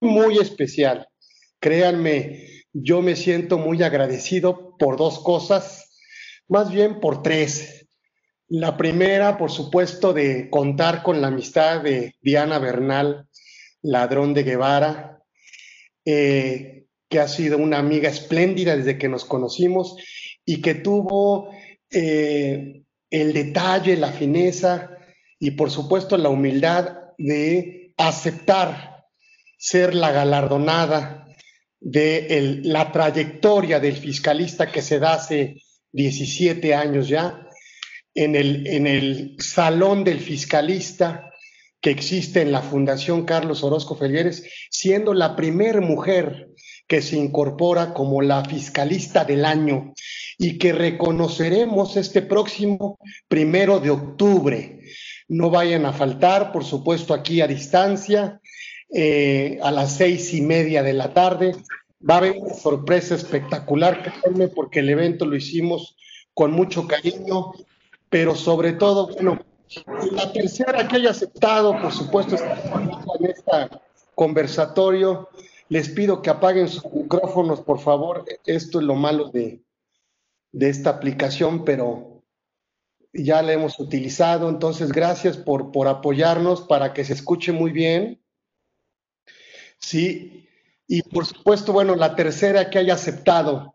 muy especial. Créanme, yo me siento muy agradecido por dos cosas, más bien por tres. La primera, por supuesto, de contar con la amistad de Diana Bernal, ladrón de Guevara, eh, que ha sido una amiga espléndida desde que nos conocimos y que tuvo eh, el detalle, la fineza y por supuesto la humildad de aceptar ser la galardonada de la trayectoria del fiscalista que se da hace 17 años ya en el, salón del fiscalista que existe en la Fundación Carlos Orozco Felleres, siendo la primera mujer que se incorpora como la fiscalista del año y que reconoceremos este próximo primero de octubre. No vayan a faltar, por supuesto, aquí a distancia, eh, a las seis y media de la tarde. Va a haber una sorpresa espectacular, porque el evento lo hicimos con mucho cariño, pero sobre todo, bueno, la tercera que haya aceptado, por supuesto, en este conversatorio. Les pido que apaguen sus micrófonos, por favor. Esto es lo malo de, de esta aplicación, pero ya la hemos utilizado. Entonces, gracias por, por apoyarnos para que se escuche muy bien. Sí, y por supuesto, bueno, la tercera que haya aceptado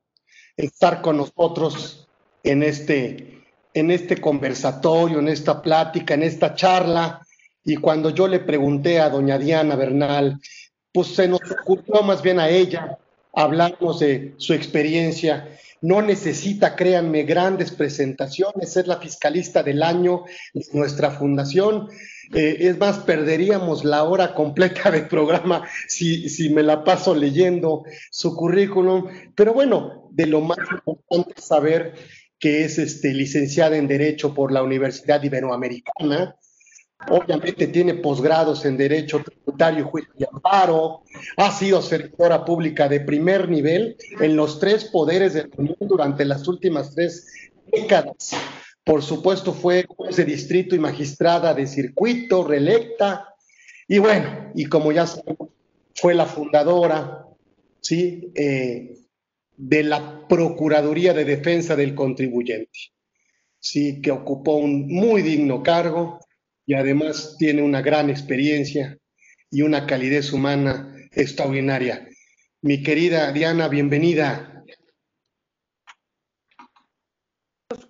estar con nosotros en este, en este conversatorio, en esta plática, en esta charla. Y cuando yo le pregunté a doña Diana Bernal, pues se nos ocurrió más bien a ella hablarnos de su experiencia no necesita, créanme, grandes presentaciones, es la fiscalista del año de nuestra fundación. Eh, es más, perderíamos la hora completa del programa si, me la paso leyendo su currículum. Pero bueno, de lo más importante es saber que es este, licenciada en Derecho por la Universidad Iberoamericana, Obviamente tiene posgrados en Derecho Tributario, Juicio y Amparo. Ha sido servidora pública de primer nivel en los tres poderes del Unión durante las últimas tres décadas. Por supuesto, fue juez de distrito y magistrada de circuito, reelecta. Y bueno, y como ya sabemos, fue la fundadora ¿sí? Eh, de la Procuraduría de Defensa del Contribuyente, ¿sí? que ocupó un muy digno cargo y además tiene una gran experiencia y una calidez humana extraordinaria. Mi querida Diana, bienvenida.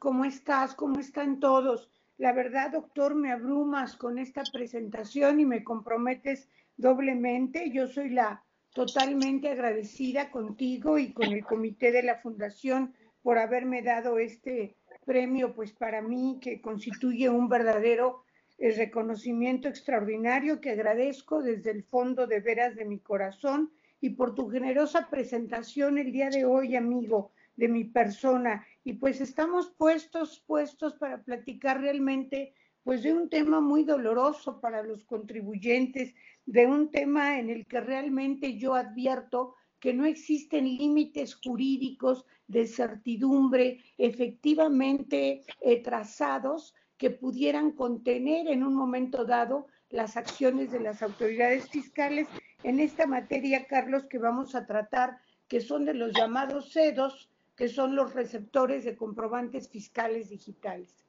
¿Cómo estás? ¿Cómo están todos? La verdad, doctor, me abrumas con esta presentación y me comprometes doblemente. Yo soy la totalmente agradecida contigo y con el comité de la fundación por haberme dado este premio, pues para mí que constituye un verdadero el reconocimiento extraordinario que agradezco desde el fondo de veras de mi corazón y por tu generosa presentación el día de hoy, amigo, de mi persona. Y pues estamos puestos, puestos para platicar realmente pues de un tema muy doloroso para los contribuyentes, de un tema en el que realmente yo advierto que no existen límites jurídicos de certidumbre efectivamente eh, trazados que pudieran contener en un momento dado las acciones de las autoridades fiscales en esta materia, Carlos, que vamos a tratar, que son de los llamados CEDOS, que son los receptores de comprobantes fiscales digitales.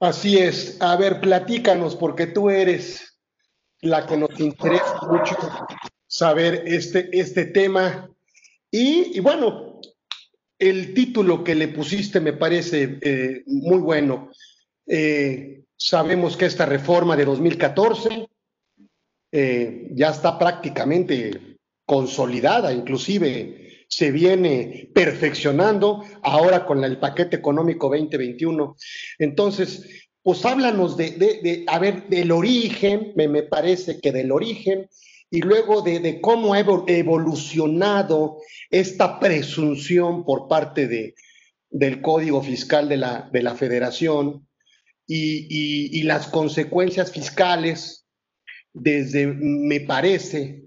Así es. A ver, platícanos, porque tú eres la que nos interesa mucho saber este, este tema. Y, bueno, el título que le pusiste me parece eh, muy bueno. Eh, sabemos que esta reforma de 2014 eh, ya está prácticamente consolidada, inclusive se viene perfeccionando ahora con el paquete económico 2021. Entonces, pues háblanos de, de, del origen, me, me parece que del origen, y luego de, cómo ha evolucionado esta presunción por parte de, del Código Fiscal de la, de la Federación y, las consecuencias fiscales desde, me parece,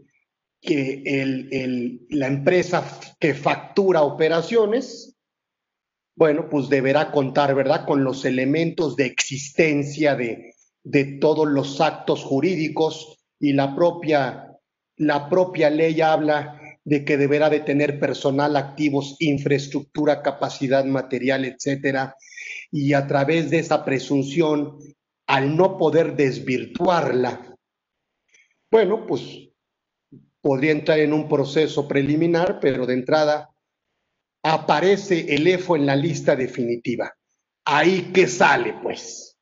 que la empresa que factura operaciones, bueno, pues deberá contar, ¿verdad?, con los elementos de existencia de, de todos los actos jurídicos y la propia La propia ley habla de que deberá de tener personal, activos, infraestructura, capacidad material, etcétera, y a través de esa presunción, al no poder desvirtuarla, bueno, pues podría entrar en un proceso preliminar, pero de entrada aparece el EFO en la lista definitiva. Ahí que sale, pues.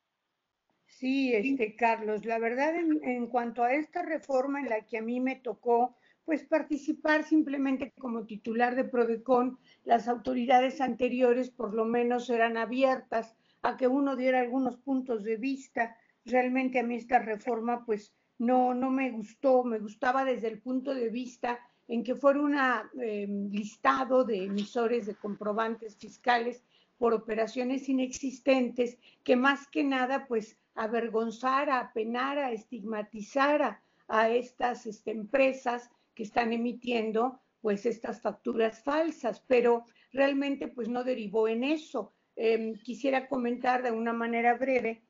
Sí, este Carlos, la verdad en, cuanto a esta reforma en la que a mí me tocó pues participar simplemente como titular de Prodecon, las autoridades anteriores por lo menos eran abiertas a que uno diera algunos puntos de vista. Realmente a mí esta reforma pues no, no me gustó, me gustaba desde el punto de vista en que fuera un eh, listado de emisores de comprobantes fiscales por operaciones inexistentes que más que nada pues avergonzara, apenara, estigmatizara a estas este, empresas que están emitiendo pues estas facturas falsas, pero realmente pues no derivó en eso. Em, quisiera comentar de una manera breve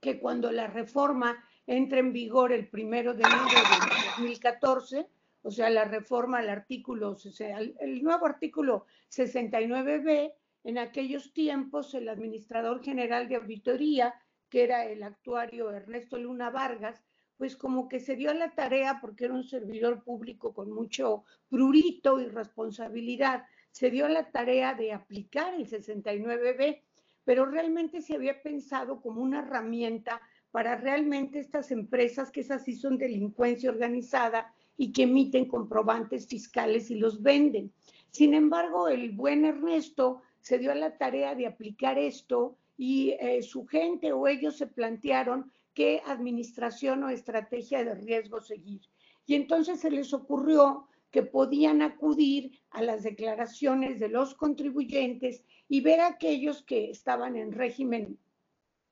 que cuando la reforma entra en vigor el primero de enero de 2014, o sea, la reforma al artículo, el nuevo artículo 69b, en aquellos tiempos el administrador general de auditoría, que era el actuario Ernesto Luna Vargas, pues como que se dio a la tarea, porque era un servidor público con mucho prurito y responsabilidad, se dio a la tarea de aplicar el 69B, pero realmente se había pensado como una herramienta para realmente estas empresas, que esas sí son delincuencia organizada y que emiten comprobantes fiscales y los venden. Sin embargo, el buen Ernesto se dio a la tarea de aplicar esto y eh, su gente o ellos se plantearon qué administración o estrategia de riesgo seguir. Y entonces se les ocurrió que podían acudir a las declaraciones de los contribuyentes y ver a aquellos que estaban en régimen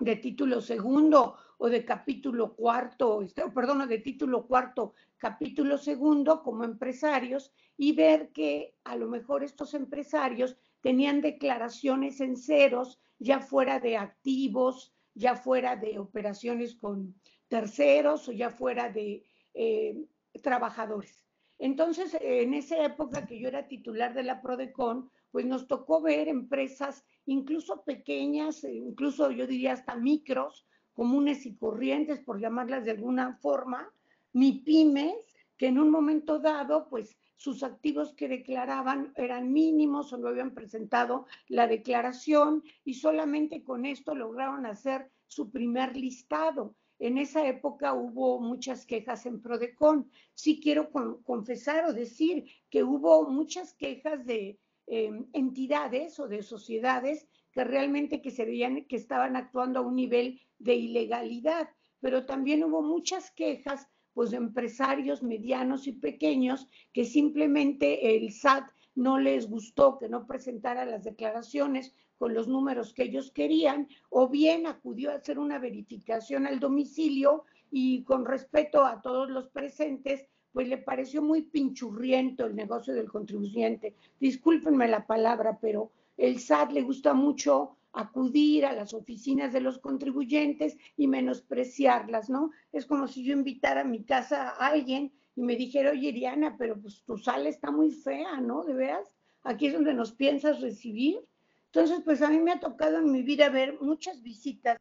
de título segundo o de capítulo cuarto, este, perdón, de título cuarto, capítulo segundo como empresarios y ver que a lo mejor estos empresarios tenían declaraciones en ceros, ya fuera de activos, ya fuera de operaciones con terceros o ya fuera de eh, trabajadores. Entonces, en esa época que yo era titular de la Prodecon, pues nos tocó ver empresas incluso pequeñas, incluso yo diría hasta micros, comunes y corrientes, por llamarlas de alguna forma, ni pymes, que en un momento dado, pues sus activos que declaraban eran mínimos o no habían presentado la declaración y solamente con esto lograron hacer su primer listado. En esa época hubo muchas quejas en Prodecon. Sí quiero confesar o decir que hubo muchas quejas de em, entidades o de sociedades que realmente que se veían que estaban actuando a un nivel de ilegalidad, pero también hubo muchas quejas pues de empresarios medianos y pequeños que simplemente el SAT no les gustó que no presentara las declaraciones con los números que ellos querían, o bien acudió a hacer una verificación al domicilio y con respeto a todos los presentes, pues le pareció muy pinchurriento el negocio del contribuyente. Discúlpenme la palabra, pero el SAT le gusta mucho acudir a las oficinas de los contribuyentes y menospreciarlas, ¿no? Es como si yo invitara a mi casa a alguien y me dijera, oye, Diana, pero pues tu sala está muy fea, ¿no? ¿De veras? Aquí es donde nos piensas recibir. Entonces, pues a mí me ha tocado en mi vida ver muchas visitas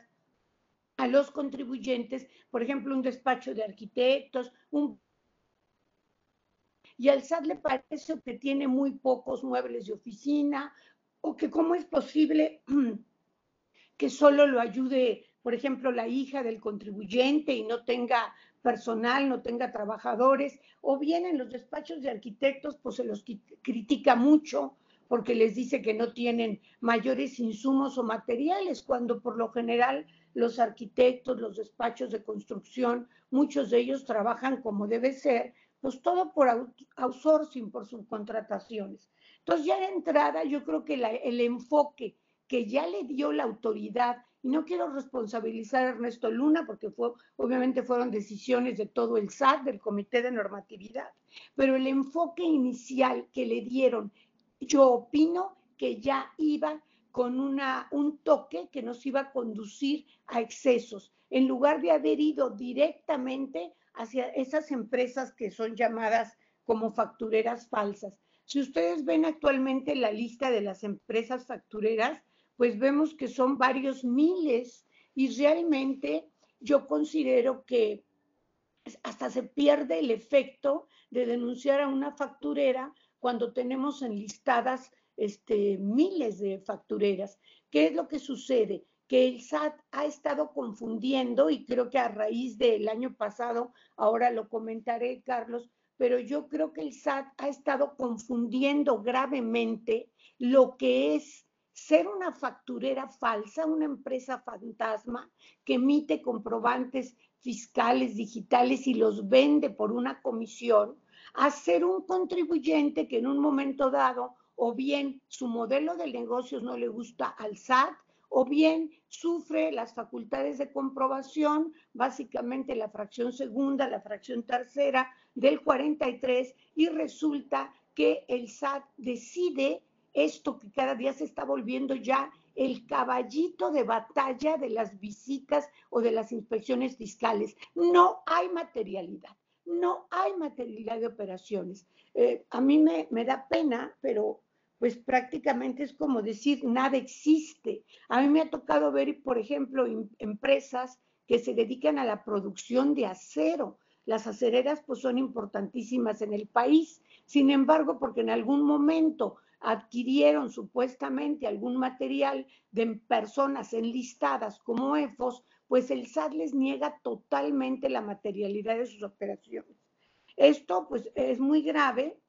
a los contribuyentes, por ejemplo, un despacho de arquitectos, un... Y al SAT le parece que tiene muy pocos muebles de oficina, o que cómo es posible que solo lo ayude, por ejemplo, la hija del contribuyente y no tenga personal, no tenga trabajadores, o bien en los despachos de arquitectos, pues se los critica mucho porque les dice que no tienen mayores insumos o materiales, cuando por lo general los arquitectos, los despachos de construcción, muchos de ellos trabajan como debe ser, pues todo por outsourcing, por subcontrataciones. Entonces ya de entrada yo creo que el enfoque que ya le dio la autoridad, y no quiero responsabilizar a Ernesto Luna porque fue, obviamente fueron decisiones de todo el SAT, del Comité de Normatividad, pero el enfoque inicial que le dieron, yo opino que ya iba con un toque que nos iba a conducir a excesos, en lugar de haber ido directamente hacia esas empresas que son llamadas como factureras falsas. Si ustedes ven actualmente la lista de las empresas factureras, pues vemos que son varios miles y realmente yo considero que hasta se pierde el efecto de denunciar a una facturera cuando tenemos enlistadas este, miles de factureras. ¿Qué es lo que sucede? Que el SAT ha estado confundiendo, y creo que a raíz del año pasado, ahora lo comentaré, Carlos, pero yo creo que el SAT ha estado confundiendo gravemente lo que es ser una facturera falsa, una empresa fantasma que emite comprobantes fiscales digitales y los vende por una comisión, a ser un contribuyente que en un momento dado o bien su modelo de negocios no le gusta al SAT o bien sufre las facultades de comprobación, básicamente la fracción segunda, la fracción tercera del 43 y resulta que el SAT decide esto que cada día se está volviendo ya el caballito de batalla de las visitas o de las inspecciones fiscales. No hay materialidad, no hay materialidad de operaciones. Eh, a mí me, me da pena, pero pues prácticamente es como decir nada existe. A mí me ha tocado ver, por ejemplo, empresas que se dedican a la producción de acero. Las acereras pues son importantísimas en el país. Sin embargo, porque en algún momento adquirieron supuestamente algún material de personas enlistadas como EFOS, pues el SAT les niega totalmente la materialidad de sus operaciones. Esto pues es muy grave.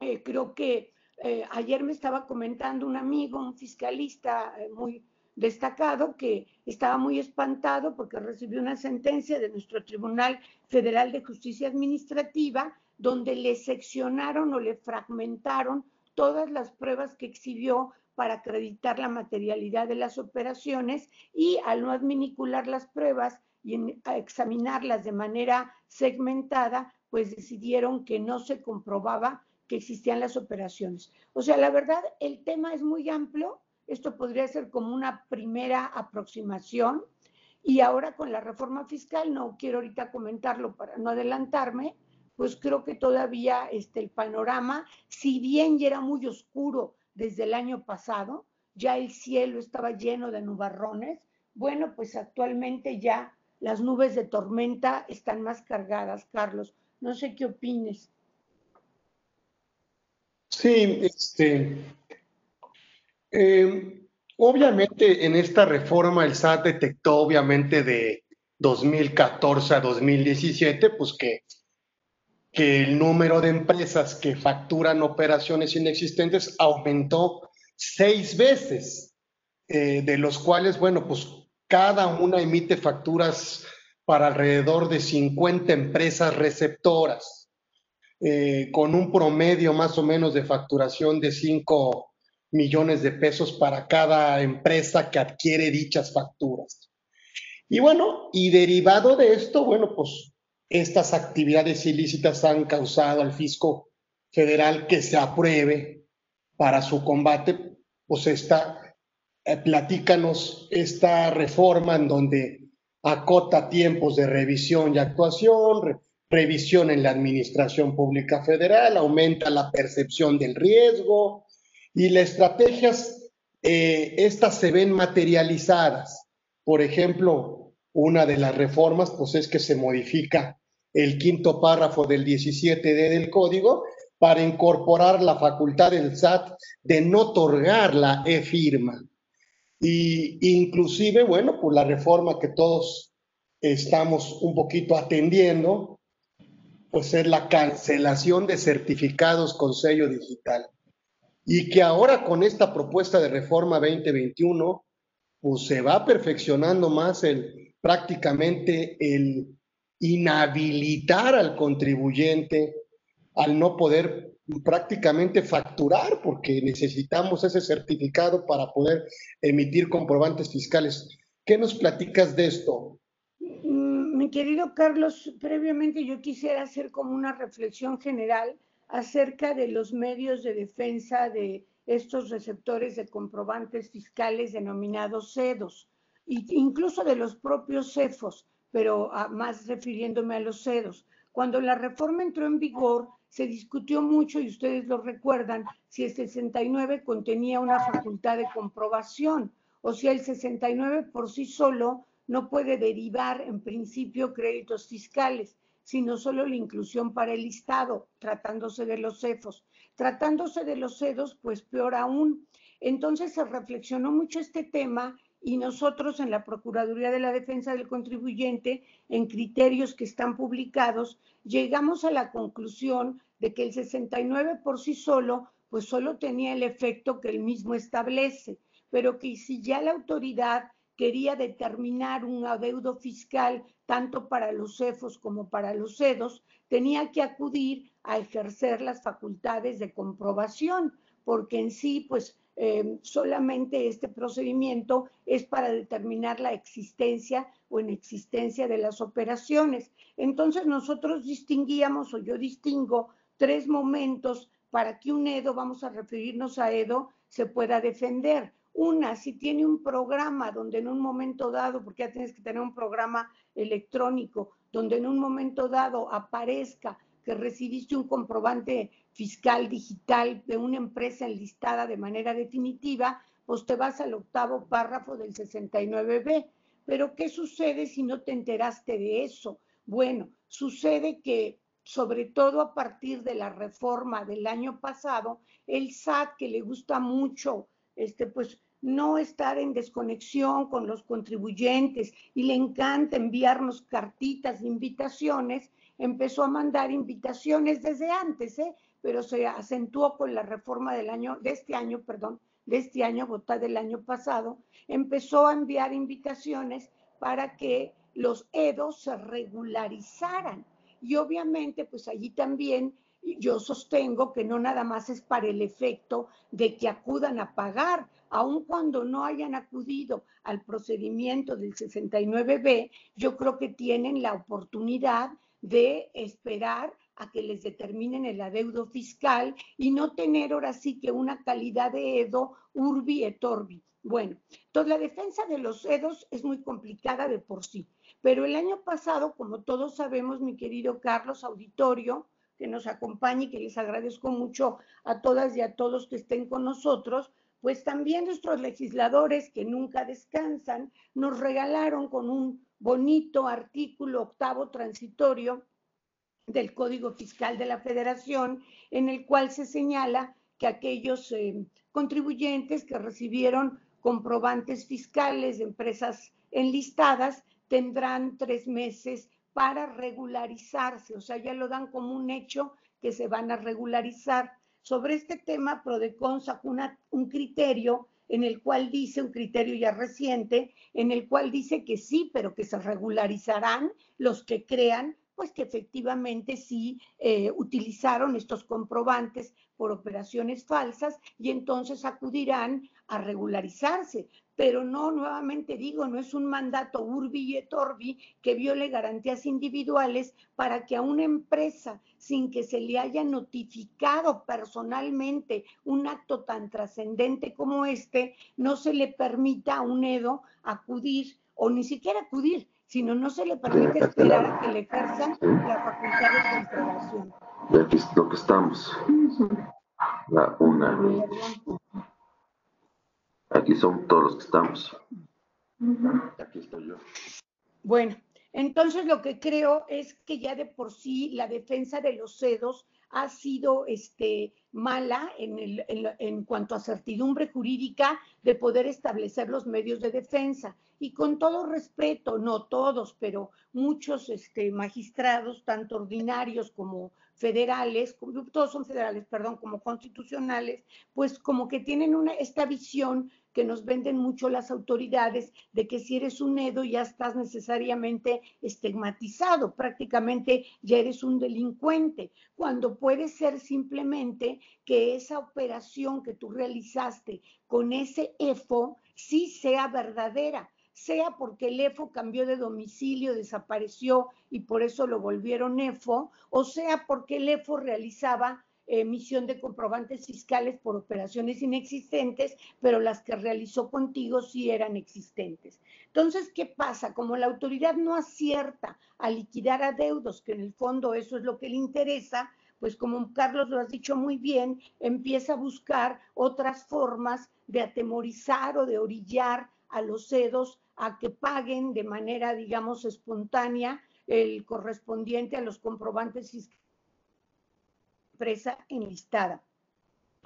Eh, creo que eh, ayer me estaba comentando un amigo, un fiscalista eh, muy destacado, que estaba muy espantado porque recibió una sentencia de nuestro Tribunal Federal de Justicia Administrativa donde le seccionaron o le fragmentaron todas las pruebas que exhibió para acreditar la materialidad de las operaciones y al no adminicular las pruebas y examinarlas de manera segmentada, pues decidieron que no se comprobaba que existían las operaciones. O sea, la verdad, el tema es muy amplio. Esto podría ser como una primera aproximación. Y ahora con la reforma fiscal, no quiero ahorita comentarlo para no adelantarme, pues creo que todavía este, el panorama, si bien ya era muy oscuro desde el año pasado, ya el cielo estaba lleno de nubarrones, bueno, pues actualmente ya las nubes de tormenta están más cargadas, Carlos. No sé qué opines. Sí, este, eh, obviamente en esta reforma el SAT detectó obviamente de 2014 a 2017, pues que que el número de empresas que facturan operaciones inexistentes aumentó seis veces, eh, de los cuales, bueno, pues cada una emite facturas para alrededor de 50 empresas receptoras, eh, con un promedio más o menos de facturación de 5 millones de pesos para cada empresa que adquiere dichas facturas. Y bueno, y derivado de esto, bueno, pues estas actividades ilícitas han causado al fisco federal que se apruebe para su combate, pues esta, eh, platícanos esta reforma en donde acota tiempos de revisión y actuación, revisión en la administración pública federal, aumenta la percepción del riesgo y las estrategias, eh, estas se ven materializadas. Por ejemplo, una de las reformas, pues es que se modifica el quinto párrafo del 17D del código para incorporar la facultad del SAT de no otorgar la e-firma. Y inclusive, bueno, por la reforma que todos estamos un poquito atendiendo, pues es la cancelación de certificados con sello digital. Y que ahora con esta propuesta de reforma 2021, pues se va perfeccionando más el prácticamente el inhabilitar al contribuyente al no poder prácticamente facturar porque necesitamos ese certificado para poder emitir comprobantes fiscales. ¿Qué nos platicas de esto? Mi querido Carlos, previamente yo quisiera hacer como una reflexión general acerca de los medios de defensa de estos receptores de comprobantes fiscales denominados CEDOS, e incluso de los propios CEFOS pero ah, más refiriéndome a los CEDOS. Cuando la reforma entró en vigor, se discutió mucho, y ustedes lo recuerdan, si el 69 contenía una facultad de comprobación, o si el 69 por sí solo no puede derivar en principio créditos fiscales, sino solo la inclusión para el listado, tratándose de los CEFOS. Tratándose de los CEDOS, pues peor aún. Entonces se reflexionó mucho este tema y nosotros en la Procuraduría de la Defensa del Contribuyente, en criterios que están publicados, llegamos a la conclusión de que el 69 por sí solo, pues solo tenía el efecto que el mismo establece, pero que si ya la autoridad quería determinar un adeudo fiscal tanto para los CEFOS como para los CEDOS, tenía que acudir a ejercer las facultades de comprobación, porque en sí, pues Em, solamente este procedimiento es para determinar la existencia o inexistencia de las operaciones. Entonces nosotros distinguíamos o yo distingo tres momentos para que un EDO, vamos a referirnos a EDO, se pueda defender. Una, si tiene un programa donde en un momento dado, porque ya tienes que tener un programa electrónico, donde en un momento dado aparezca que recibiste un comprobante fiscal digital de una empresa enlistada de manera definitiva, pues te vas al octavo párrafo del 69B. Pero ¿qué sucede si no te enteraste de eso? Bueno, sucede que sobre todo a partir de la reforma del año pasado, el SAT, que le gusta mucho, este, pues no estar en desconexión con los contribuyentes y le encanta enviarnos cartitas, invitaciones, empezó a mandar invitaciones desde antes, ¿eh? pero se acentuó con la reforma del año, de este año, perdón, de este año, votada del año pasado, empezó a enviar invitaciones para que los EDOS se regularizaran. Y obviamente, pues allí también yo sostengo que no nada más es para el efecto de que acudan a pagar, aun cuando no hayan acudido al procedimiento del 69B, yo creo que tienen la oportunidad de esperar a que les determinen el adeudo fiscal y no tener ahora sí que una calidad de EDO urbi et orbi. Bueno, entonces la defensa de los EDOS es muy complicada de por sí, pero el año pasado, como todos sabemos, mi querido Carlos Auditorio, que nos acompaña y que les agradezco mucho a todas y a todos que estén con nosotros, pues también nuestros legisladores que nunca descansan nos regalaron con un bonito artículo octavo transitorio del Código Fiscal de la Federación, en el cual se señala que aquellos eh, contribuyentes que recibieron comprobantes fiscales de empresas enlistadas tendrán tres meses para regularizarse, o sea, ya lo dan como un hecho que se van a regularizar. Sobre este tema, Prodecon sacó un criterio en el cual dice, un criterio ya reciente, en el cual dice que sí, pero que se regularizarán los que crean pues que efectivamente sí eh, utilizaron estos comprobantes por operaciones falsas y entonces acudirán a regularizarse. Pero no, nuevamente digo, no es un mandato urbi et orbi que viole garantías individuales para que a una empresa, sin que se le haya notificado personalmente un acto tan trascendente como este, no se le permita a un EDO acudir o ni siquiera acudir, sino no se le permite esperar a que le ejerzan la facultad de comprobación. Aquí es lo que estamos. La una. Aquí son todos los que estamos. Aquí estoy yo. Bueno, entonces lo que creo es que ya de por sí la defensa de los cedos ha sido este, mala en, el, en, cuanto a certidumbre jurídica de poder establecer los medios de defensa. Y con todo respeto, no todos, pero muchos este, magistrados, tanto ordinarios como federales, todos son federales, perdón, como constitucionales, pues como que tienen una, esta visión que nos venden mucho las autoridades de que si eres un EDO ya estás necesariamente estigmatizado, prácticamente ya eres un delincuente, cuando puede ser simplemente que esa operación que tú realizaste con ese EFO sí sea verdadera sea porque el EFO cambió de domicilio, desapareció y por eso lo volvieron EFO, o sea porque el EFO realizaba emisión de comprobantes fiscales por operaciones inexistentes, pero las que realizó contigo sí eran existentes. Entonces, ¿qué pasa? Como la autoridad no acierta a liquidar adeudos, que en el fondo eso es lo que le interesa, pues como Carlos lo has dicho muy bien, empieza a buscar otras formas de atemorizar o de orillar a los cedos a que paguen de manera, digamos, espontánea el correspondiente a los comprobantes fiscales empresa enlistada.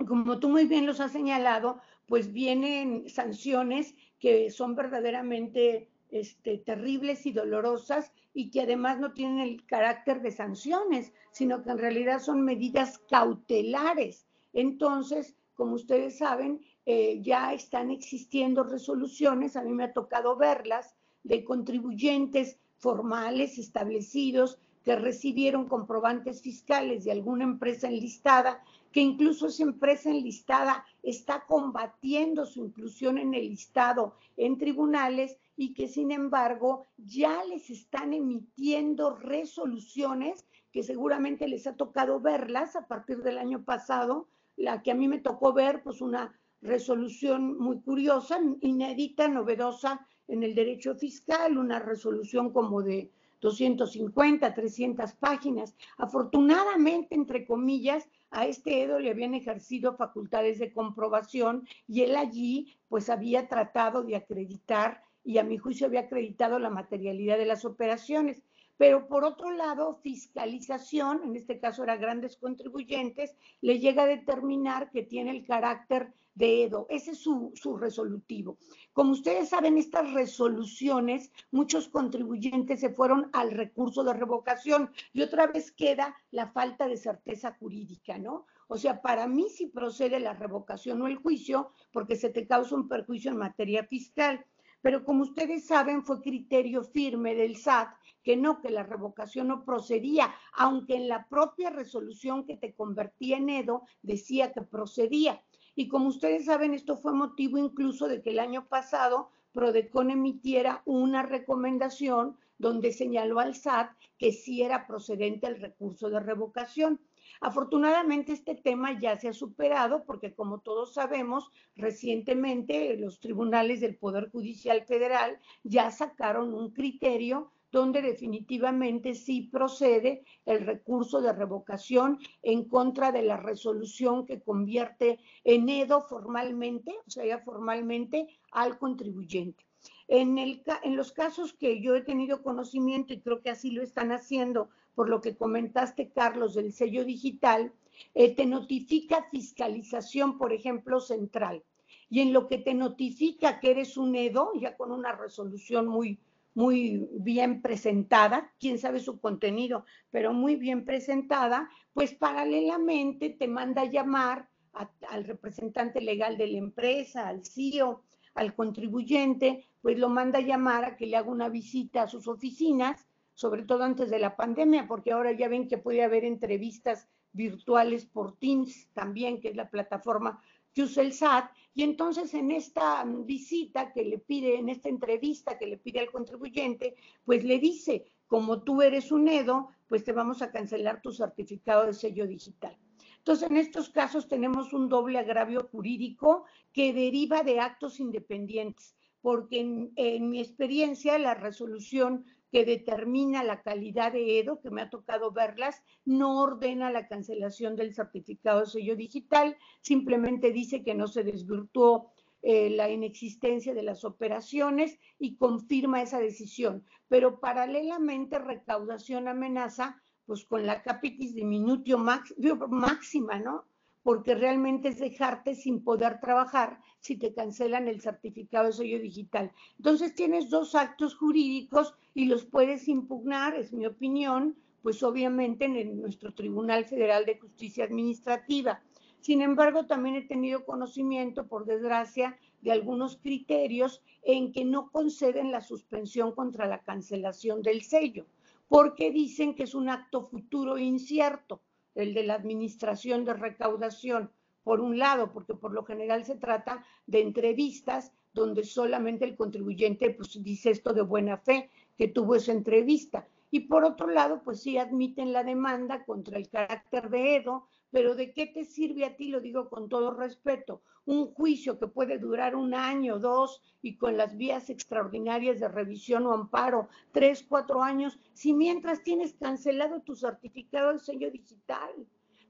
Como tú muy bien los has señalado, pues vienen sanciones que son verdaderamente este, terribles y dolorosas y que además no tienen el carácter de sanciones, sino que en realidad son medidas cautelares. Entonces, como ustedes saben, eh, ya están existiendo resoluciones, a mí me ha tocado verlas, de contribuyentes formales establecidos que recibieron comprobantes fiscales de alguna empresa enlistada, que incluso esa empresa enlistada está combatiendo su inclusión en el listado en tribunales y que sin embargo ya les están emitiendo resoluciones que seguramente les ha tocado verlas a partir del año pasado, la que a mí me tocó ver, pues una resolución muy curiosa, inédita, novedosa en el derecho fiscal, una resolución como de 250, 300 páginas. Afortunadamente, entre comillas, a este Edo le habían ejercido facultades de comprobación y él allí pues había tratado de acreditar y a mi juicio había acreditado la materialidad de las operaciones. Pero por otro lado, fiscalización, en este caso era grandes contribuyentes, le llega a determinar que tiene el carácter de Edo. Ese es su, resolutivo. Como ustedes saben, estas resoluciones, muchos contribuyentes se fueron al recurso de revocación y otra vez queda la falta de certeza jurídica, ¿no? O sea, para mí sí procede la revocación o el juicio porque se te causa un perjuicio en materia fiscal. Pero como ustedes saben, fue criterio firme del SAT que no, que la revocación no procedía, aunque en la propia resolución que te convertía en Edo decía que procedía. Y como ustedes saben, esto fue motivo incluso de que el año pasado Prodecon emitiera una recomendación donde señaló al SAT que sí era procedente el recurso de revocación. Afortunadamente este tema ya se ha superado porque como todos sabemos, recientemente los tribunales del Poder Judicial Federal ya sacaron un criterio donde definitivamente sí procede el recurso de revocación en contra de la resolución que convierte en EDO formalmente, o sea, ya formalmente al contribuyente. En, el, en los casos que yo he tenido conocimiento, y creo que así lo están haciendo, por lo que comentaste, Carlos, del sello digital, eh, te notifica fiscalización, por ejemplo, central. Y en lo que te notifica que eres un EDO, ya con una resolución muy, muy bien presentada, quién sabe su contenido, pero muy bien presentada, pues paralelamente te manda a llamar al representante legal de la empresa, al CEO, al contribuyente, pues lo manda a llamar a que le haga una visita a sus oficinas, sobre todo antes de la pandemia, porque ahora ya ven que puede haber entrevistas virtuales por Teams también, que es la plataforma que usa el SAT, y entonces en esta visita que le pide, en esta entrevista que le pide al contribuyente, pues le dice, como tú eres un EDO, pues te vamos a cancelar tu certificado de sello digital. Entonces, en estos casos tenemos un doble agravio jurídico que deriva de actos independientes, porque en, en mi experiencia la resolución que determina la calidad de EDO, que me ha tocado verlas, no ordena la cancelación del certificado de sello digital, simplemente dice que no se desvirtuó eh, la inexistencia de las operaciones y confirma esa decisión. Pero paralelamente, recaudación amenaza pues con la capitis diminutio máxima, ¿no? Porque realmente es dejarte sin poder trabajar si te cancelan el certificado de sello digital. Entonces tienes dos actos jurídicos y los puedes impugnar, es mi opinión, pues obviamente en nuestro Tribunal Federal de Justicia Administrativa. Sin embargo, también he tenido conocimiento, por desgracia, de algunos criterios en que no conceden la suspensión contra la cancelación del sello, porque dicen que es un acto futuro incierto el de la administración de recaudación, por un lado, porque por lo general se trata de entrevistas donde solamente el contribuyente pues, dice esto de buena fe, que tuvo esa entrevista. Y por otro lado, pues sí admiten la demanda contra el carácter de Edo, pero ¿de qué te sirve a ti? Lo digo con todo respeto. Un juicio que puede durar un año, dos, y con las vías extraordinarias de revisión o amparo, tres, cuatro años, si mientras tienes cancelado tu certificado de sello digital.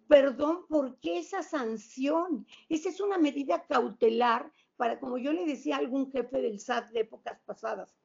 Perdón, ¿por qué esa sanción? Esa es una medida cautelar para, como yo le decía a algún jefe del SAT de épocas pasadas,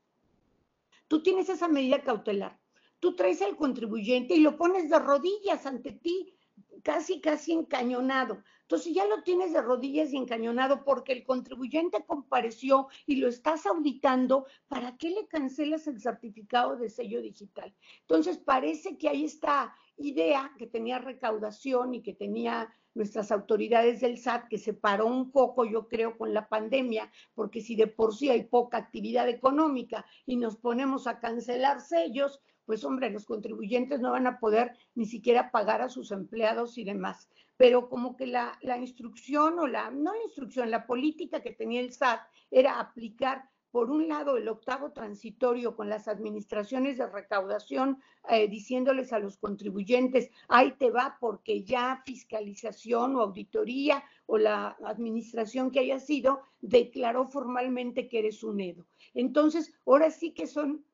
tú tienes esa medida cautelar, tú traes al contribuyente y lo pones de rodillas ante ti, casi, casi encañonado. Entonces ya lo tienes de rodillas y encañonado porque el contribuyente compareció y lo estás auditando, ¿para qué le cancelas el certificado de sello digital? Entonces parece que hay esta idea que tenía recaudación y que tenía nuestras autoridades del SAT, que se paró un poco, yo creo, con la pandemia, porque si de por sí hay poca actividad económica y nos ponemos a cancelar sellos, pues hombre, los contribuyentes no van a poder ni siquiera pagar a sus empleados y demás. Pero como que la, la instrucción o la, no la instrucción, la política que tenía el SAT era aplicar por un lado, el octavo transitorio con las administraciones de recaudación eh, diciéndoles a los contribuyentes, ahí te va porque ya fiscalización o auditoría o la administración que haya sido declaró formalmente que eres un EDO. Entonces, ahora sí que son,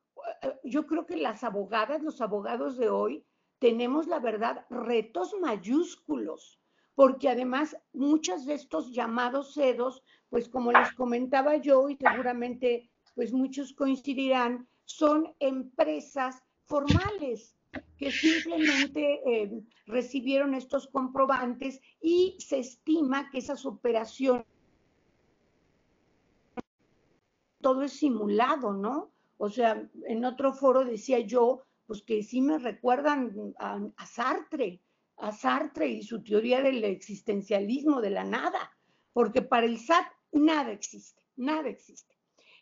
eh, yo creo que las abogadas, los abogados de hoy, tenemos la verdad retos mayúsculos porque además muchos de estos llamados CEDOS, pues como les comentaba yo y seguramente pues muchos coincidirán, son empresas formales que simplemente eh, recibieron estos comprobantes y se estima que esas operaciones, todo es simulado, ¿no? O sea, en otro foro decía yo, pues que sí me recuerdan a Sartre, a Sartre y su teoría del existencialismo de la nada, porque para el SAT nada existe, nada existe.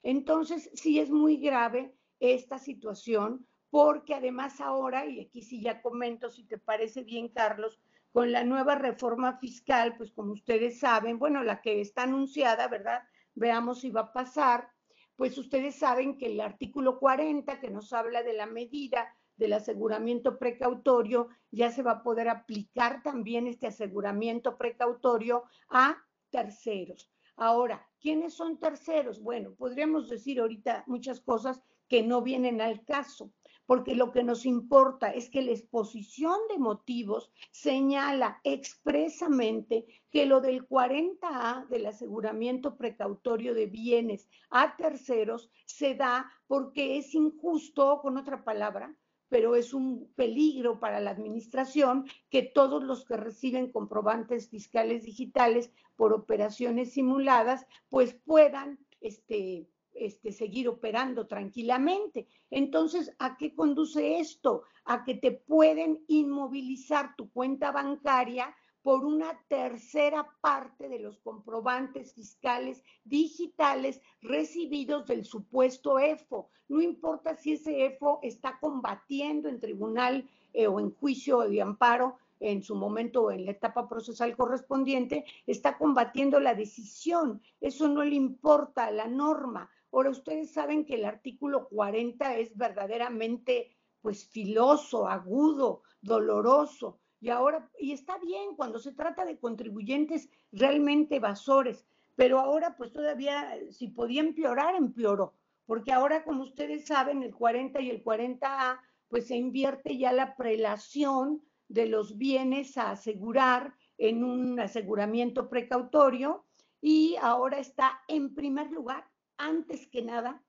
Entonces, sí es muy grave esta situación, porque además ahora, y aquí sí ya comento, si te parece bien, Carlos, con la nueva reforma fiscal, pues como ustedes saben, bueno, la que está anunciada, ¿verdad? Veamos si va a pasar, pues ustedes saben que el artículo 40, que nos habla de la medida del aseguramiento precautorio, ya se va a poder aplicar también este aseguramiento precautorio a terceros. Ahora, ¿quiénes son terceros? Bueno, podríamos decir ahorita muchas cosas que no vienen al caso, porque lo que nos importa es que la exposición de motivos señala expresamente que lo del 40A del aseguramiento precautorio de bienes a terceros se da porque es injusto, con otra palabra, pero es un peligro para la administración que todos los que reciben comprobantes fiscales digitales por operaciones simuladas, pues puedan este, este, seguir operando tranquilamente. Entonces, ¿a qué conduce esto? A que te pueden inmovilizar tu cuenta bancaria por una tercera parte de los comprobantes fiscales digitales recibidos del supuesto EFO. No importa si ese EFO está combatiendo en tribunal eh, o en juicio de amparo en su momento en la etapa procesal correspondiente, está combatiendo la decisión. Eso no le importa a la norma. Ahora, ustedes saben que el artículo 40 es verdaderamente pues filoso, agudo, doloroso y ahora, y está bien cuando se trata de contribuyentes realmente evasores, pero ahora pues todavía si podía empeorar, empeoró, porque ahora como ustedes saben, el 40 y el 40A, pues se invierte ya la prelación de los bienes a asegurar en un aseguramiento precautorio y ahora está en primer lugar, antes que nada,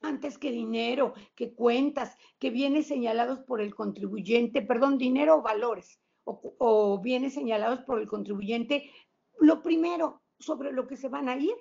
antes que dinero, que cuentas, que bienes señalados por el contribuyente, perdón, dinero o valores, o, bienes señalados por el contribuyente, lo primero sobre lo que se van a ir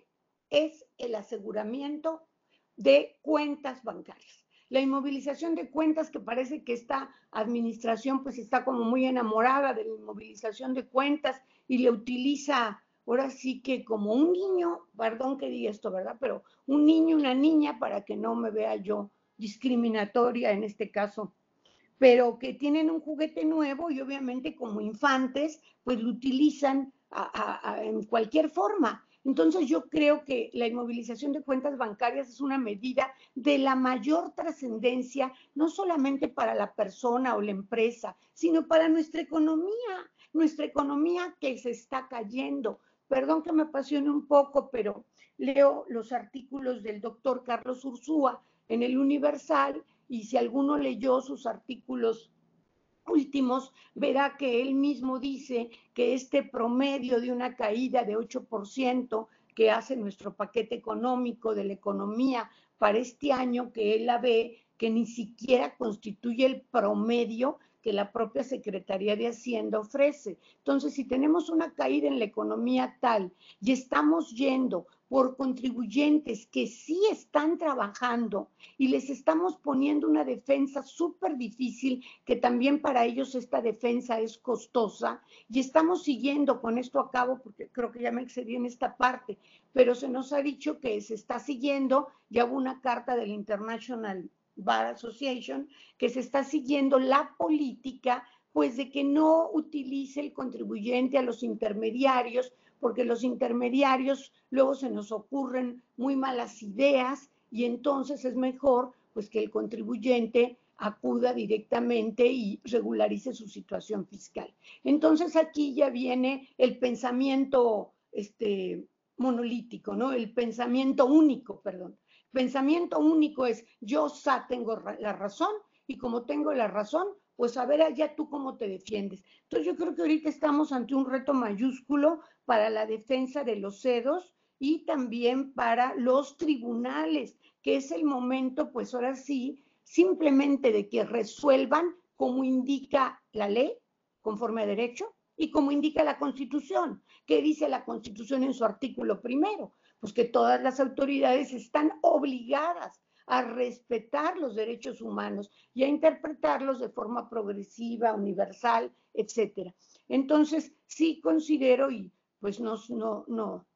es el aseguramiento de cuentas bancarias. La inmovilización de cuentas, que parece que esta administración pues está como muy enamorada de la inmovilización de cuentas y le utiliza ahora sí que como un niño, perdón que diga esto, ¿verdad? Pero un niño, una niña, para que no me vea yo discriminatoria en este caso, pero que tienen un juguete nuevo y obviamente como infantes, pues lo utilizan en cualquier forma. Entonces yo creo que la inmovilización de cuentas bancarias es una medida de la mayor trascendencia, no solamente para la persona o la empresa, sino para nuestra economía, nuestra economía que se está cayendo. Perdón que me apasione un poco, pero leo los artículos del doctor Carlos Ursúa en el Universal y si alguno leyó sus artículos últimos, verá que él mismo dice que este promedio de una caída de 8% que hace nuestro paquete económico de la economía para este año, que él la ve, que ni siquiera constituye el promedio que la propia Secretaría de Hacienda ofrece. Entonces, si tenemos una caída en la economía tal y estamos yendo por contribuyentes que sí están trabajando y les estamos poniendo una defensa súper difícil, que también para ellos esta defensa es costosa, y estamos siguiendo con esto a cabo, porque creo que ya me excedí en esta parte, pero se nos ha dicho que se está siguiendo, ya hubo una carta del International Bar Association, que se está siguiendo la política, pues de que no utilice el contribuyente a los intermediarios, porque los intermediarios luego se nos ocurren muy malas ideas y entonces es mejor pues que el contribuyente acuda directamente y regularice su situación fiscal. Entonces aquí ya viene el pensamiento este, monolítico, ¿no? El pensamiento único, perdón. Pensamiento único es yo sa tengo la razón y como tengo la razón, pues a ver allá tú cómo te defiendes. Entonces yo creo que ahorita estamos ante un reto mayúsculo para la defensa de los cedos y también para los tribunales, que es el momento, pues ahora sí, simplemente de que resuelvan como indica la ley, conforme a derecho, y como indica la Constitución. ¿Qué dice la Constitución en su artículo primero? Pues que todas las autoridades están obligadas a respetar los derechos humanos y a interpretarlos de forma progresiva, universal, etcétera. Entonces, sí considero, y pues no, no, no,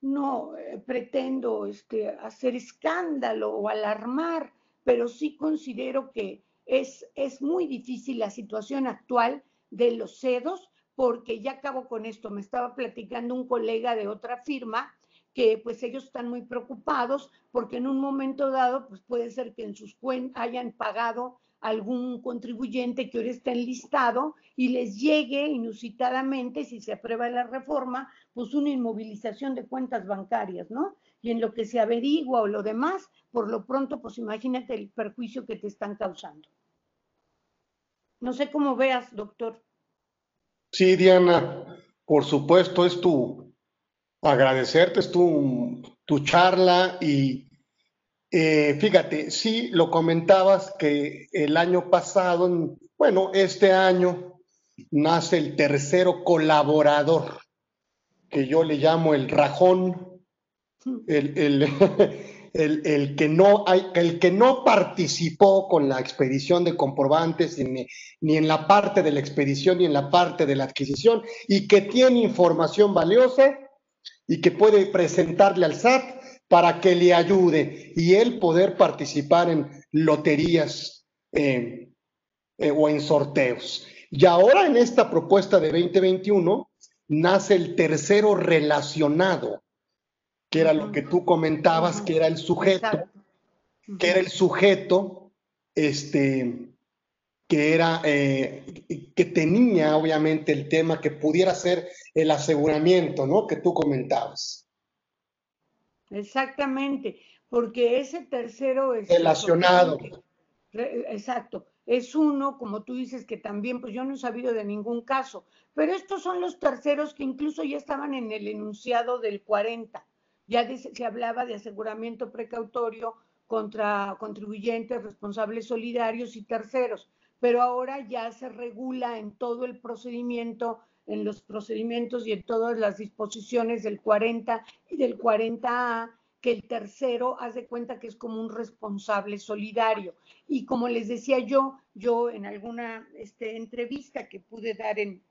no eh, pretendo este, hacer escándalo o alarmar, pero sí considero que es, es muy difícil la situación actual de los cedos, porque ya acabo con esto, me estaba platicando un colega de otra firma que pues ellos están muy preocupados porque en un momento dado pues puede ser que en sus cuentas hayan pagado algún contribuyente que ahora está enlistado y les llegue inusitadamente, si se aprueba la reforma, pues una inmovilización de cuentas bancarias, ¿no? Y en lo que se averigua o lo demás, por lo pronto, pues imagínate el perjuicio que te están causando. No sé cómo veas, doctor. Sí, Diana, por supuesto, es tu agradecerte, es tu, tu charla y eh, fíjate, sí, lo comentabas que el año pasado, bueno, este año nace el tercero colaborador, que yo le llamo el rajón, el, el, que, no hay, el que no participó con la expedición de comprobantes ni, ni en la parte de la expedición ni en la parte de la adquisición y que tiene información valiosa y que puede presentarle al SAT para que le ayude y él poder participar en loterías eh, eh, o en sorteos. Y ahora en esta propuesta de 2021 nace el tercero relacionado, que era lo que tú comentabas, que era el sujeto, que era el sujeto, este, que era, eh, que tenía obviamente el tema que pudiera ser el aseguramiento, ¿no? Que tú comentabas. Exactamente, porque ese tercero es... Relacionado. Exacto, es uno, como tú dices, que también, pues yo no he sabido de ningún caso, pero estos son los terceros que incluso ya estaban en el enunciado del 40. Ya se hablaba de aseguramiento precautorio contra contribuyentes, responsables solidarios y terceros, pero ahora ya se regula en todo el procedimiento en los procedimientos y en todas las disposiciones del 40 y del 40A, que el tercero hace cuenta que es como un responsable solidario. Y como les decía yo, yo en alguna este, entrevista que pude dar en,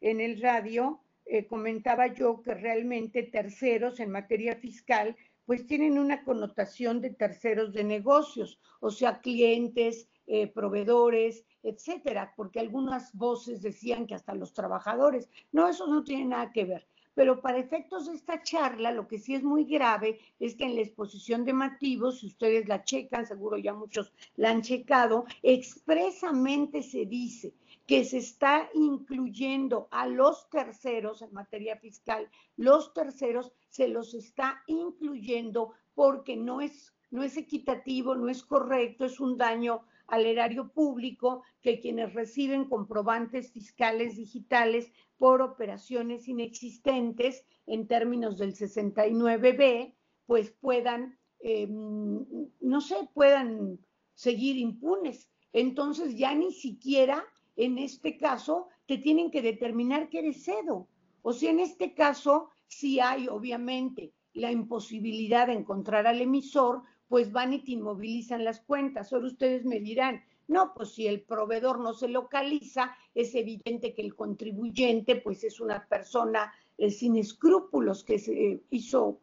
en el radio, eh, comentaba yo que realmente terceros en materia fiscal pues tienen una connotación de terceros de negocios, o sea, clientes, eh, proveedores, etcétera, porque algunas voces decían que hasta los trabajadores. No, eso no tiene nada que ver. pero para efectos de esta charla, lo que sí es muy grave es que en la exposición de motivos, si ustedes la checan, seguro ya muchos la han checado, expresamente se dice que se está incluyendo a los terceros en materia fiscal, los terceros se los está incluyendo porque no es, no es equitativo, no es correcto, es un daño al erario público que quienes reciben comprobantes fiscales digitales por operaciones inexistentes en términos del 69B, pues puedan, em, no sé, puedan seguir impunes. Entonces ya ni siquiera en este caso te tienen que determinar que eres cedo. O sea, en este caso, si hay obviamente la imposibilidad de encontrar al emisor, pues van y te inmovilizan las cuentas. Ahora ustedes me dirán, no, pues si el proveedor no se localiza, es evidente que el contribuyente pues es una persona eh, sin escrúpulos que se eh, hizo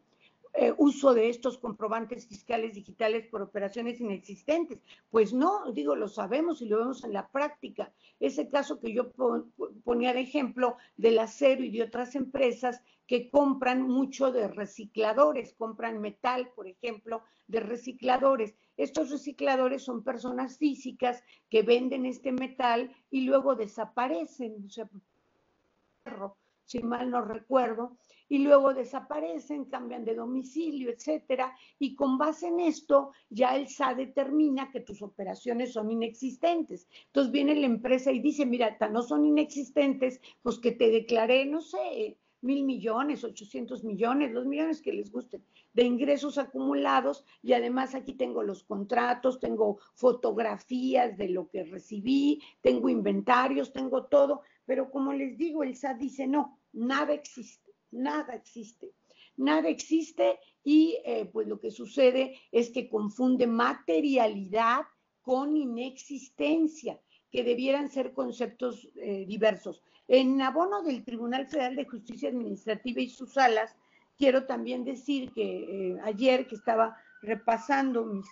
eh, uso de estos comprobantes fiscales digitales por operaciones inexistentes. Pues no, digo, lo sabemos y lo vemos en la práctica. Ese caso que yo ponía de ejemplo del acero y de otras empresas que compran mucho de recicladores, compran metal, por ejemplo, de recicladores. Estos recicladores son personas físicas que venden este metal y luego desaparecen, o sea, si mal no recuerdo, y luego desaparecen, cambian de domicilio, etcétera, y con base en esto ya el SA determina que tus operaciones son inexistentes. Entonces viene la empresa y dice, mira, no son inexistentes, pues que te declaré, no sé, mil millones, ochocientos millones, los millones que les gusten de ingresos acumulados y además aquí tengo los contratos, tengo fotografías de lo que recibí, tengo inventarios, tengo todo, pero como les digo, el SAT dice no, nada existe, nada existe. Nada existe y eh, pues lo que sucede es que confunde materialidad con inexistencia, que debieran ser conceptos eh, diversos. En abono del Tribunal Federal de Justicia Administrativa y sus salas, quiero también decir que eh, ayer que estaba repasando mis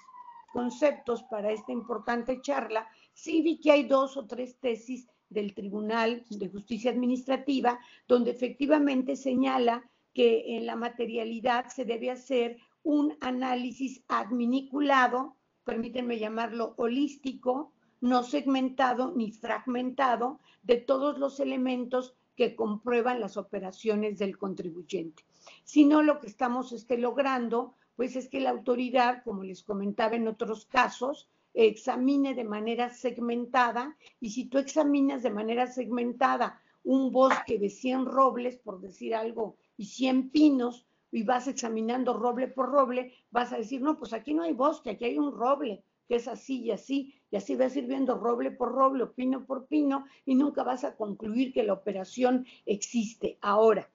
conceptos para esta importante charla, sí vi que hay dos o tres tesis del Tribunal de Justicia Administrativa donde efectivamente señala que en la materialidad se debe hacer un análisis adminiculado, permítanme llamarlo holístico, no segmentado ni fragmentado de todos los elementos que comprueban las operaciones del contribuyente. Sino lo que estamos este, logrando, pues es que la autoridad, como les comentaba en otros casos, examine de manera segmentada y si tú examinas de manera segmentada un bosque de 100 robles, por decir algo, y 100 pinos, y vas examinando roble por roble, vas a decir, no, pues aquí no hay bosque, aquí hay un roble, que es así y así, y así vas a ir viendo roble por roble pino por pino y nunca vas a concluir que la operación existe. Ahora,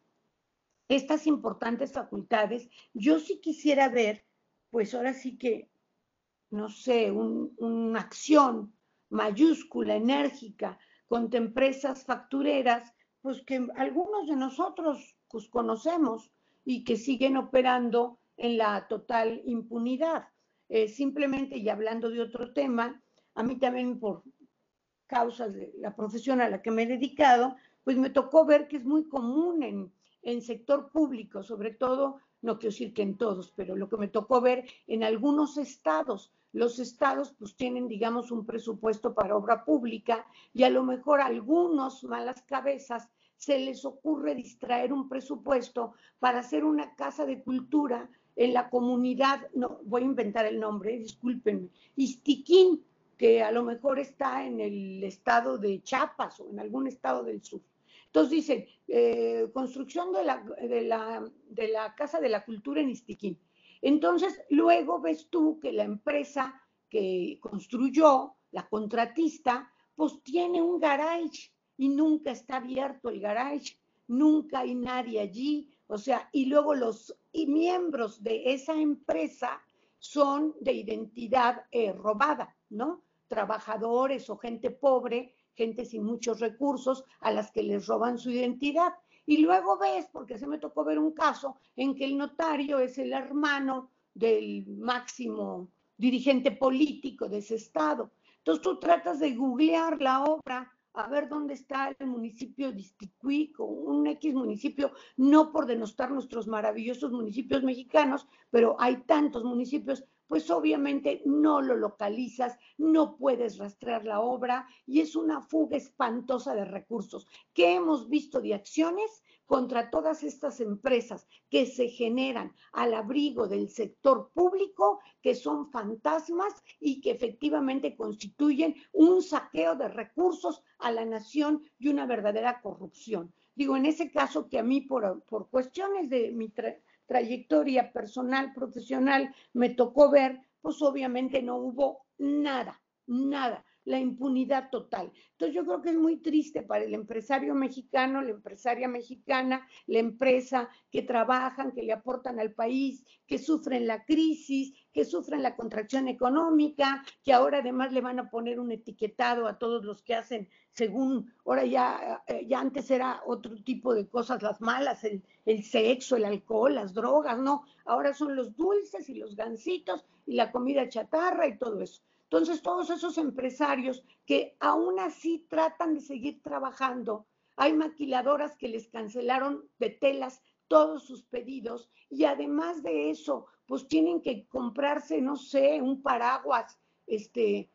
estas importantes facultades, yo sí quisiera ver, pues ahora sí que, no sé, una acción mayúscula, enérgica, contra empresas factureras, pues que algunos de nosotros pues, conocemos y que siguen operando en la total impunidad. Eh, simplemente, y hablando de otro tema, a mí también por causas de la profesión a la que me he dedicado, pues me tocó ver que es muy común en, en sector público, sobre todo, no quiero decir que en todos, pero lo que me tocó ver en algunos estados, los estados pues tienen, digamos, un presupuesto para obra pública y a lo mejor algunos malas cabezas se les ocurre distraer un presupuesto para hacer una casa de cultura en la comunidad, no, voy a inventar el nombre, discúlpenme, Istiquín, que a lo mejor está en el estado de Chiapas o en algún estado del sur. Entonces dicen, eh, construcción de la, de, la, de la Casa de la Cultura en Istiquín. Entonces, luego ves tú que la empresa que construyó, la contratista, pues tiene un garage y nunca está abierto el garage, nunca hay nadie allí, o sea, y luego los miembros de esa empresa son de identidad eh, robada, ¿no? Trabajadores o gente pobre, gente sin muchos recursos a las que les roban su identidad. Y luego ves, porque se me tocó ver un caso en que el notario es el hermano del máximo dirigente político de ese estado. Entonces tú tratas de googlear la obra a ver dónde está el municipio de o un X municipio, no por denostar nuestros maravillosos municipios mexicanos, pero hay tantos municipios, pues obviamente no lo localizas, no puedes rastrear la obra y es una fuga espantosa de recursos. ¿Qué hemos visto de acciones? contra todas estas empresas que se generan al abrigo del sector público, que son fantasmas y que efectivamente constituyen un saqueo de recursos a la nación y una verdadera corrupción. Digo, en ese caso que a mí por, por cuestiones de mi trayectoria personal, profesional, me tocó ver, pues obviamente no hubo nada, nada la impunidad total. Entonces yo creo que es muy triste para el empresario mexicano, la empresaria mexicana, la empresa que trabajan, que le aportan al país, que sufren la crisis, que sufren la contracción económica, que ahora además le van a poner un etiquetado a todos los que hacen según, ahora ya, eh, ya antes era otro tipo de cosas, las malas, el, el sexo, el alcohol, las drogas, no, ahora son los dulces y los gansitos y la comida chatarra y todo eso. Entonces, todos esos empresarios que aún así tratan de seguir trabajando, hay maquiladoras que les cancelaron de telas todos sus pedidos y además de eso, pues tienen que comprarse, no sé, un paraguas, este,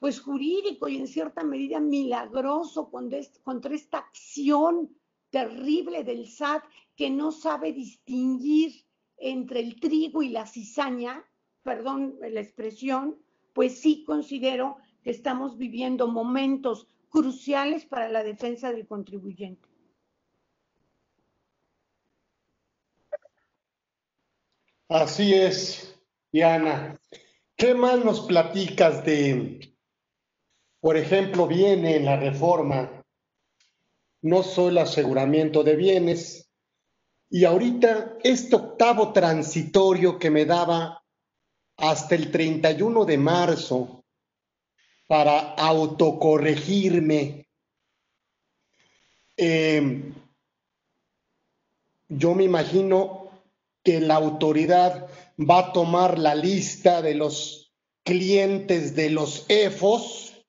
pues jurídico y en cierta medida milagroso contra esta acción terrible del SAT que no sabe distinguir entre el trigo y la cizaña, perdón la expresión, pues sí considero que estamos viviendo momentos cruciales para la defensa del contribuyente. Así es, Diana. ¿Qué más nos platicas de, por ejemplo, viene en la reforma no solo aseguramiento de bienes, y ahorita este octavo transitorio que me daba hasta el 31 de marzo para autocorregirme. Em, yo me imagino que la autoridad va a tomar la lista de los clientes de los EFOS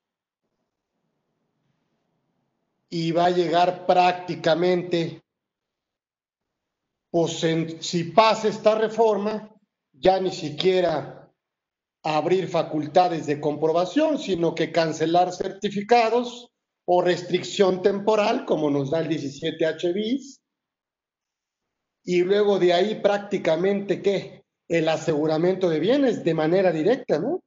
y va a llegar prácticamente, pues si pasa esta reforma, ya ni siquiera abrir facultades de comprobación, sino que cancelar certificados o restricción temporal, como nos da el 17H bis. Y luego de ahí prácticamente, ¿qué? El aseguramiento de bienes de manera directa, ¿no?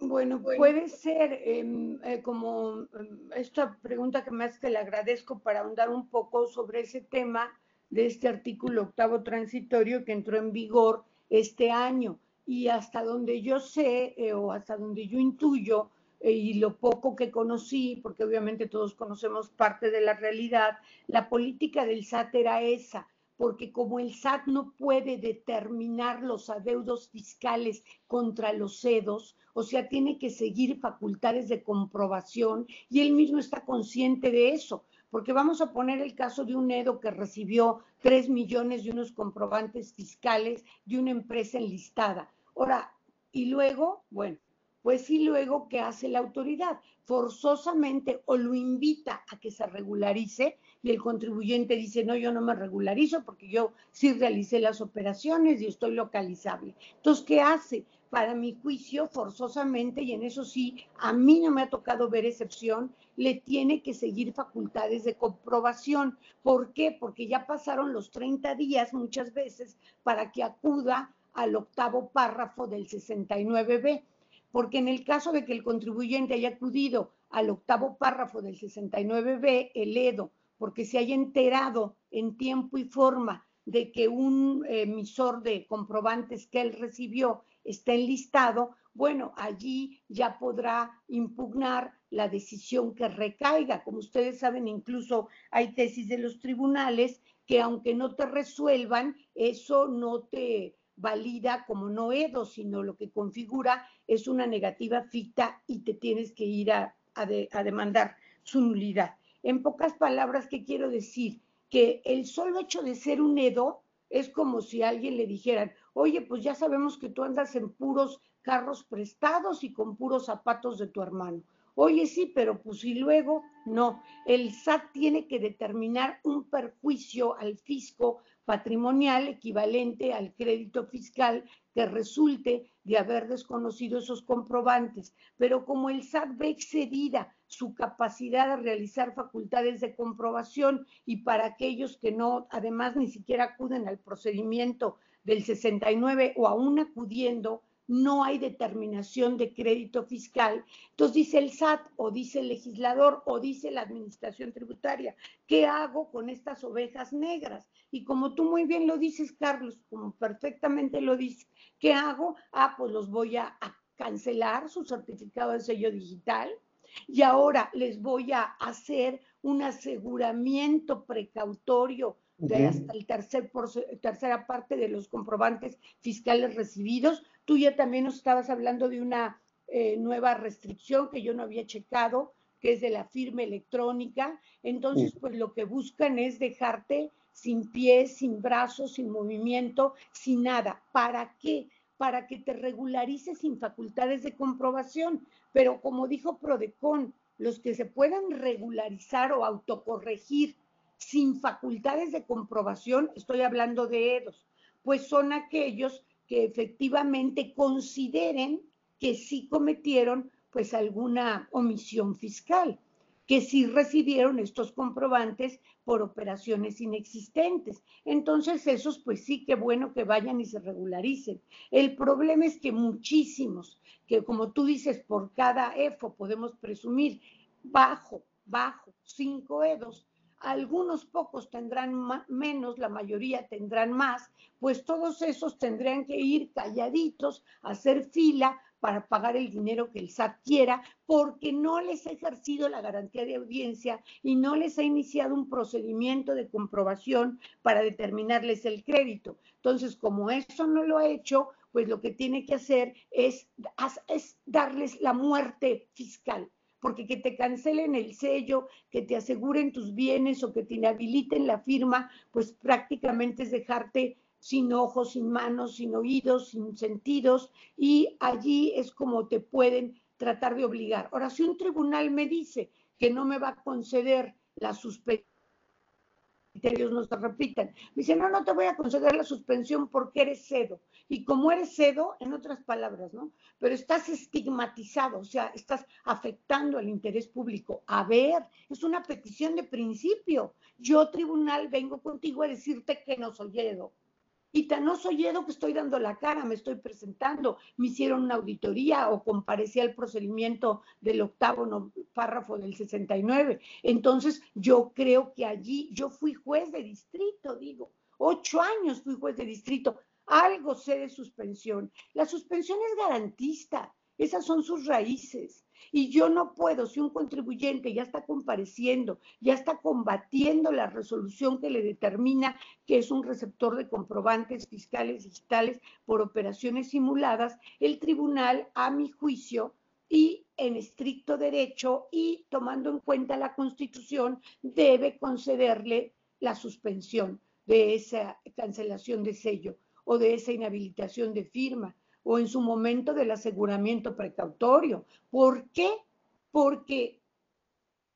Bueno, puede ser em, eh, como em, esta pregunta que más te le agradezco para ahondar un poco sobre ese tema de este artículo octavo transitorio que entró en vigor este año y hasta donde yo sé eh, o hasta donde yo intuyo eh, y lo poco que conocí, porque obviamente todos conocemos parte de la realidad, la política del SAT era esa, porque como el SAT no puede determinar los adeudos fiscales contra los CEDOS, o sea, tiene que seguir facultades de comprobación y él mismo está consciente de eso porque vamos a poner el caso de un EDO que recibió 3 millones de unos comprobantes fiscales de una empresa enlistada. Ahora, y luego, bueno, pues sí, luego, ¿qué hace la autoridad? Forzosamente o lo invita a que se regularice y el contribuyente dice, no, yo no me regularizo porque yo sí realicé las operaciones y estoy localizable. Entonces, ¿qué hace? Para mi juicio, forzosamente, y en eso sí, a mí no me ha tocado ver excepción, le tiene que seguir facultades de comprobación. ¿Por qué? Porque ya pasaron los 30 días muchas veces para que acuda al octavo párrafo del 69b, porque en el caso de que el contribuyente haya acudido al octavo párrafo del 69b, el EDO, porque se haya enterado en tiempo y forma de que un emisor de comprobantes que él recibió está enlistado, bueno, allí ya podrá impugnar la decisión que recaiga. Como ustedes saben, incluso hay tesis de los tribunales que aunque no te resuelvan, eso no te valida como no EDO, sino lo que configura es una negativa ficta y te tienes que ir a, demandar su nulidad. En pocas palabras, ¿qué quiero decir? Que el solo hecho de ser un EDO es como si alguien le dijeran, oye, pues ya sabemos que tú andas en puros carros prestados y con puros zapatos de tu hermano. Oye, sí, pero pues y luego, no. El SAT tiene que determinar un perjuicio al fisco patrimonial equivalente al crédito fiscal que resulte de haber desconocido esos comprobantes. Pero como el SAT ve excedida su capacidad de realizar facultades de comprobación y para aquellos que no, además ni siquiera acuden al procedimiento del 69 o aún acudiendo, no hay determinación de crédito fiscal. Entonces dice el SAT o dice el legislador o dice la administración tributaria, ¿qué hago con estas ovejas negras? Y como tú muy bien lo dices, Carlos, como perfectamente lo dices, ¿qué hago? Ah, pues los voy a, cancelar su certificado de sello digital y ahora les voy a hacer un aseguramiento precautorio de hasta el tercer por, tercera parte de los comprobantes fiscales recibidos Tú ya también nos estabas hablando de una eh, nueva restricción que yo no había checado, que es de la firma electrónica. Entonces, pues lo que buscan es dejarte sin pies, sin brazos, sin movimiento, sin nada. ¿Para qué? Para que te regularices sin facultades de comprobación. Pero como dijo Prodecon, los que se puedan regularizar o autocorregir sin facultades de comprobación, estoy hablando de EDOS, pues son aquellos que efectivamente consideren que sí cometieron pues alguna omisión fiscal, que sí recibieron estos comprobantes por operaciones inexistentes. Entonces esos pues sí que bueno que vayan y se regularicen. El problema es que muchísimos, que como tú dices, por cada EFO podemos presumir bajo, bajo, cinco EDOS, algunos pocos tendrán menos, la mayoría tendrán más, pues todos esos tendrían que ir calladitos, a hacer fila para pagar el dinero que el SAT quiera, porque no les ha ejercido la garantía de audiencia y no les ha iniciado un procedimiento de comprobación para determinarles el crédito. Entonces, como eso no lo ha hecho, pues lo que tiene que hacer es, es darles la muerte fiscal porque que te cancelen el sello, que te aseguren tus bienes o que te inhabiliten la firma, pues prácticamente es dejarte sin ojos, sin manos, sin oídos, sin sentidos, y allí es como te pueden tratar de obligar. Ahora, si un tribunal me dice que no me va a conceder la suspensión, criterios no se repitan. Me dice, no, no te voy a conceder la suspensión porque eres cedo. Y como eres cedo, en otras palabras, ¿no? Pero estás estigmatizado, o sea, estás afectando al interés público. A ver, es una petición de principio. Yo, tribunal, vengo contigo a decirte que no soy cedo. Y tan no soy Edo que estoy dando la cara, me estoy presentando, me hicieron una auditoría o comparecí al procedimiento del octavo párrafo del 69. Entonces, yo creo que allí yo fui juez de distrito, digo, ocho años fui juez de distrito, algo sé de suspensión. La suspensión es garantista, esas son sus raíces. Y yo no puedo, si un contribuyente ya está compareciendo, ya está combatiendo la resolución que le determina que es un receptor de comprobantes fiscales digitales por operaciones simuladas, el tribunal, a mi juicio, y en estricto derecho y tomando en cuenta la Constitución, debe concederle la suspensión de esa cancelación de sello o de esa inhabilitación de firma o en su momento del aseguramiento precautorio. ¿Por qué? Porque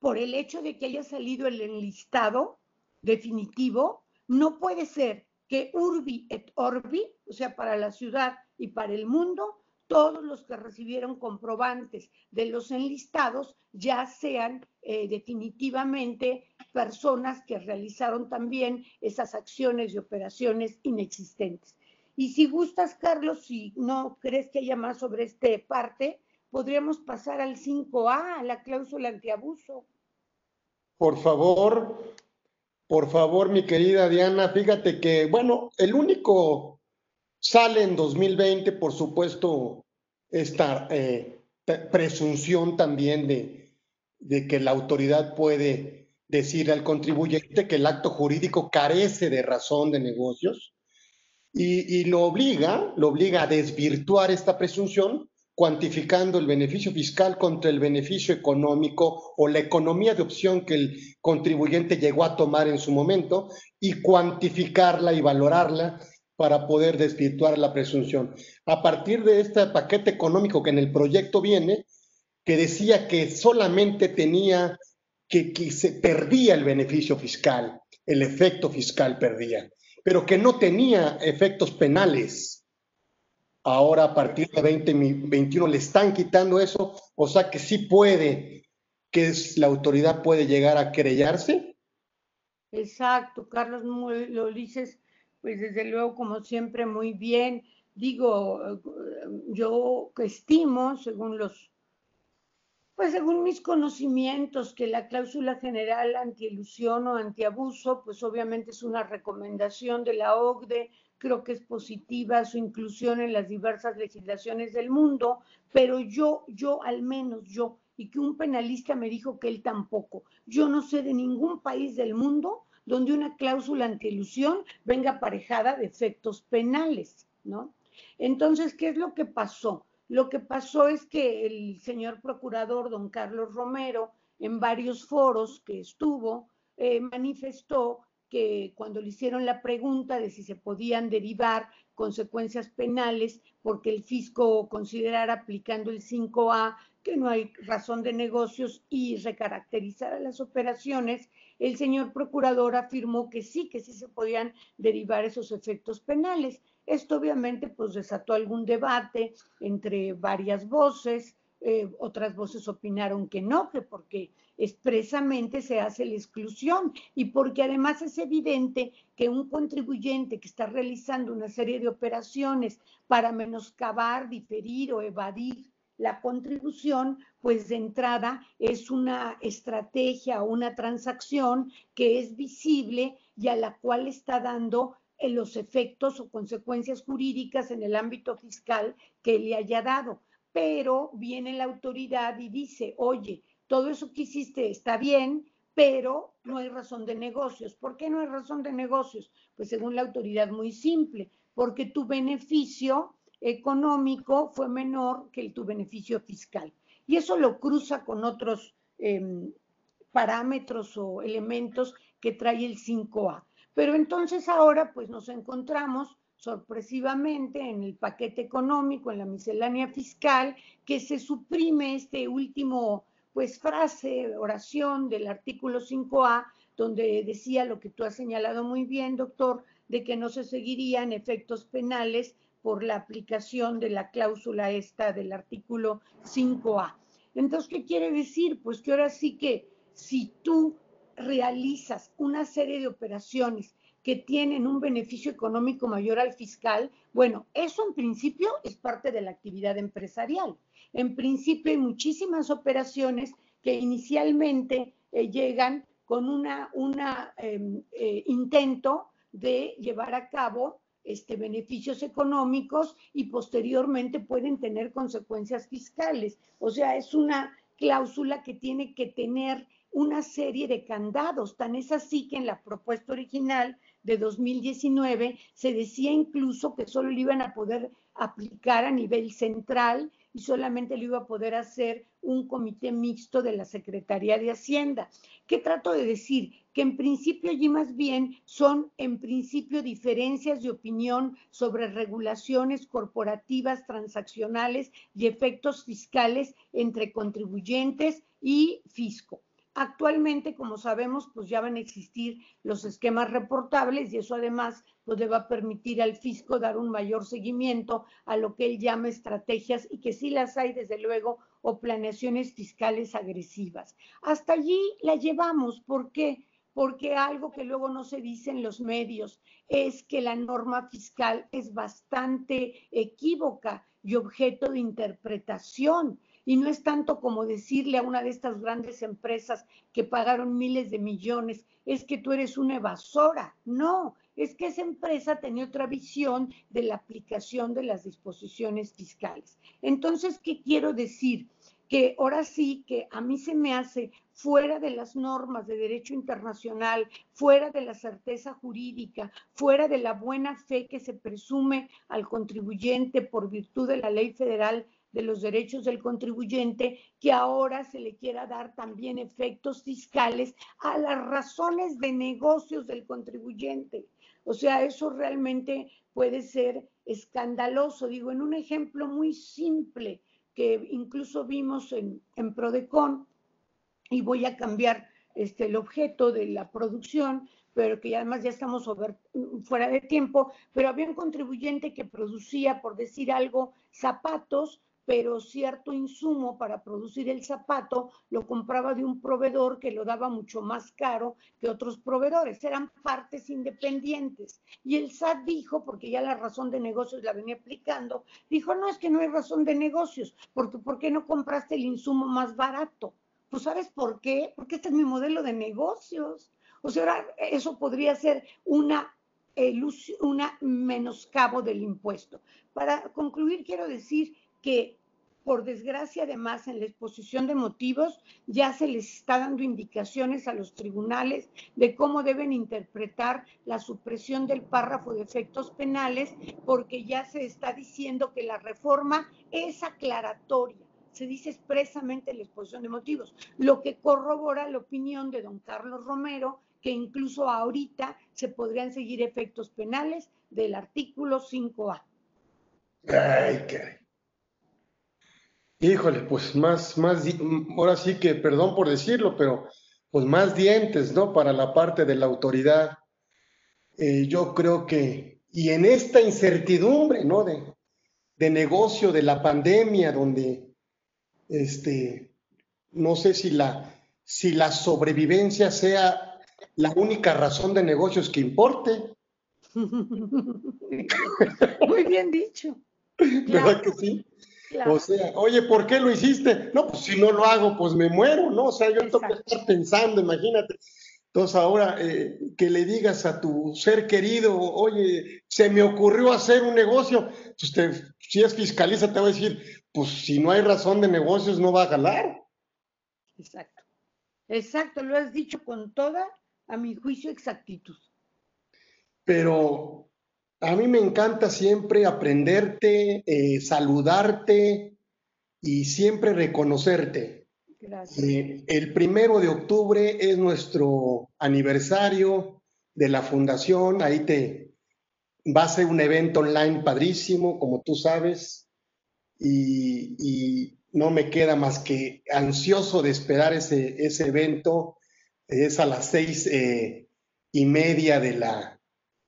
por el hecho de que haya salido el enlistado definitivo, no puede ser que urbi et orbi, o sea, para la ciudad y para el mundo, todos los que recibieron comprobantes de los enlistados ya sean eh, definitivamente personas que realizaron también esas acciones y operaciones inexistentes. Y si gustas, Carlos, si no crees que haya más sobre este parte, podríamos pasar al 5A, a la cláusula antiabuso. Por favor, por favor, mi querida Diana, fíjate que, bueno, el único sale en 2020, por supuesto, esta eh, presunción también de, de que la autoridad puede decir al contribuyente que el acto jurídico carece de razón de negocios y, lo obliga, lo obliga a desvirtuar esta presunción cuantificando el beneficio fiscal contra el beneficio económico o la economía de opción que el contribuyente llegó a tomar en su momento y cuantificarla y valorarla para poder desvirtuar la presunción. A partir de este paquete económico que en el proyecto viene, que decía que solamente tenía que, que se perdía el beneficio fiscal, el efecto fiscal perdía, pero que no tenía efectos penales. Ahora a partir de 2021 le están quitando eso, o sea que sí puede, que es, la autoridad puede llegar a querellarse. Exacto, Carlos, lo dices, pues desde luego, como siempre, muy bien. Digo, yo estimo, según los pues según mis conocimientos, que la cláusula general antielusión o antiabuso, pues obviamente es una recomendación de la OCDE, creo que es positiva su inclusión en las diversas legislaciones del mundo, pero yo, yo al menos yo, y que un penalista me dijo que él tampoco, yo no sé de ningún país del mundo donde una cláusula antielusión venga aparejada de efectos penales, ¿no? Entonces, ¿qué es lo que pasó? Lo que pasó es que el señor procurador, don Carlos Romero, en varios foros que estuvo, eh, manifestó que cuando le hicieron la pregunta de si se podían derivar consecuencias penales porque el fisco considerara aplicando el 5A que no hay razón de negocios y recaracterizar a las operaciones, el señor procurador afirmó que sí, que sí se podían derivar esos efectos penales. Esto obviamente pues desató algún debate entre varias voces, eh, otras voces opinaron que no, que porque expresamente se hace la exclusión y porque además es evidente que un contribuyente que está realizando una serie de operaciones para menoscabar, diferir o evadir la contribución, pues de entrada es una estrategia o una transacción que es visible y a la cual está dando los efectos o consecuencias jurídicas en el ámbito fiscal que le haya dado. Pero viene la autoridad y dice, oye, todo eso que hiciste está bien, pero no hay razón de negocios. ¿Por qué no hay razón de negocios? Pues según la autoridad muy simple, porque tu beneficio económico fue menor que tu beneficio fiscal. Y eso lo cruza con otros em, parámetros o elementos que trae el 5A. Pero entonces ahora pues nos encontramos sorpresivamente en el paquete económico, en la miscelánea fiscal, que se suprime este último pues frase, oración del artículo 5A, donde decía lo que tú has señalado muy bien, doctor, de que no se seguirían efectos penales por la aplicación de la cláusula esta del artículo 5A. Entonces, ¿qué quiere decir? Pues que ahora sí que si tú realizas una serie de operaciones que tienen un beneficio económico mayor al fiscal, bueno, eso en principio es parte de la actividad empresarial. En principio hay muchísimas operaciones que inicialmente eh, llegan con un una, em, eh, intento de llevar a cabo este, beneficios económicos y posteriormente pueden tener consecuencias fiscales. O sea, es una cláusula que tiene que tener una serie de candados. Tan es así que en la propuesta original de 2019 se decía incluso que solo lo iban a poder aplicar a nivel central y solamente lo iba a poder hacer un comité mixto de la Secretaría de Hacienda. ¿Qué trato de decir? Que en principio allí más bien son en principio diferencias de opinión sobre regulaciones corporativas, transaccionales y efectos fiscales entre contribuyentes y fisco. Actualmente, como sabemos, pues ya van a existir los esquemas reportables y eso además pues le va a permitir al fisco dar un mayor seguimiento a lo que él llama estrategias y que sí las hay desde luego o planeaciones fiscales agresivas. Hasta allí la llevamos. ¿Por qué? Porque algo que luego no se dice en los medios es que la norma fiscal es bastante equívoca y objeto de interpretación y no es tanto como decirle a una de estas grandes empresas que pagaron miles de millones, es que tú eres una evasora. No, es que esa empresa tenía otra visión de la aplicación de las disposiciones fiscales. Entonces, ¿qué quiero decir? Que ahora sí que a mí se me hace fuera de las normas de derecho internacional, fuera de la certeza jurídica, fuera de la buena fe que se presume al contribuyente por virtud de la ley federal de los derechos del contribuyente, que ahora se le quiera dar también efectos fiscales a las razones de negocios del contribuyente. O sea, eso realmente puede ser escandaloso. Digo, en un ejemplo muy simple, que incluso vimos en, Prodecon, y voy a cambiar este, el objeto de la producción, pero que además ya estamos fuera de tiempo, pero había un contribuyente que producía, por decir algo, zapatos pero cierto insumo para producir el zapato lo compraba de un proveedor que lo daba mucho más caro que otros proveedores. Eran partes independientes. Y el SAT dijo, porque ya la razón de negocios la venía aplicando, dijo, no, es que no hay razón de negocios, porque ¿por qué no compraste el insumo más barato? Pues ¿sabes por qué? Porque este es mi modelo de negocios. O sea, eso podría ser una una menoscabo del impuesto. Para concluir, quiero decir que por desgracia, además, en la exposición de motivos ya se les está dando indicaciones a los tribunales de cómo deben interpretar la supresión del párrafo de efectos penales, porque ya se está diciendo que la reforma es aclaratoria. Se dice expresamente en la exposición de motivos, lo que corrobora la opinión de don Carlos Romero, que incluso ahorita se podrían seguir efectos penales del artículo 5A. Ay, qué Híjole, pues más, más, ahora sí que, perdón por decirlo, pero pues más dientes, ¿no? Para la parte de la autoridad. Eh, yo creo que, y en esta incertidumbre, ¿no? De, de negocio, de la pandemia, donde, este, no sé si la, si la sobrevivencia sea la única razón de negocios que importe. Muy bien dicho. ¿Verdad que sí? O sea, oye, ¿por qué lo hiciste? No, pues si no lo hago, pues me muero, ¿no? O sea, yo tengo que estar pensando, imagínate. Entonces ahora eh, que le digas a tu ser querido, oye, se me ocurrió hacer un negocio, pues te, si es fiscaliza te va a decir, pues si no hay razón de negocios no va a ganar. Exacto, exacto, lo has dicho con toda, a mi juicio, exactitud. Pero a mí me encanta siempre aprenderte, eh, saludarte y siempre reconocerte. Gracias. Eh, el primero de octubre es nuestro aniversario de la fundación. Ahí te va a ser un evento online padrísimo, como tú sabes. Y, no me queda más que ansioso de esperar ese, ese evento. Es a las seis eh, y media de la,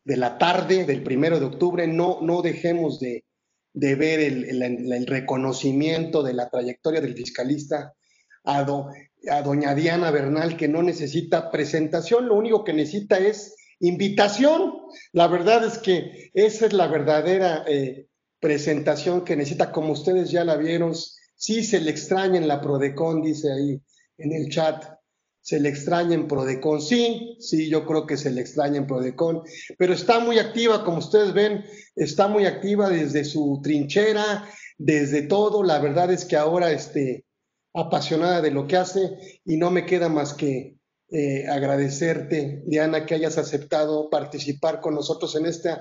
de la tarde del primero de octubre, no, no dejemos de, ver el, reconocimiento de la trayectoria del fiscalista a, a doña Diana Bernal, que no necesita presentación, lo único que necesita es invitación. La verdad es que esa es la verdadera eh, presentación que necesita, como ustedes ya la vieron, sí se le extraña en la Prodecon, dice ahí en el chat, se le extraña en Prodecon. Sí, sí, yo creo que se le extraña en Prodecon, pero está muy activa, como ustedes ven, está muy activa desde su trinchera, desde todo. La verdad es que ahora este, apasionada de lo que hace y no me queda más que eh, agradecerte, Diana, que hayas aceptado participar con nosotros en este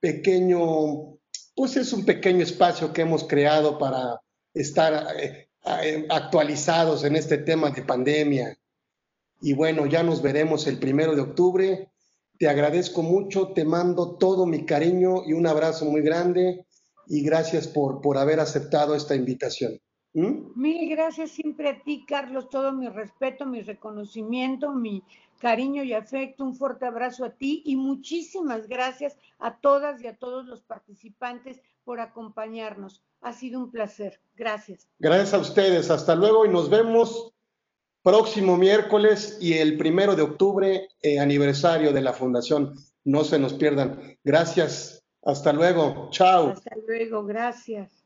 pequeño, pues es un pequeño espacio que hemos creado para estar eh, eh, actualizados en este tema de pandemia y bueno, ya nos veremos el primero de octubre. Te agradezco mucho, te mando todo mi cariño y un abrazo muy grande y gracias por, por haber aceptado esta invitación. ¿Mm? Mil gracias siempre a ti, Carlos, todo mi respeto, mi reconocimiento, mi cariño y afecto, un fuerte abrazo a ti y muchísimas gracias a todas y a todos los participantes por acompañarnos. Ha sido un placer. Gracias. Gracias a ustedes. Hasta luego y nos vemos próximo miércoles y el primero de octubre, eh, aniversario de la fundación. No se nos pierdan. Gracias. Hasta luego. Chao. Hasta luego. Gracias.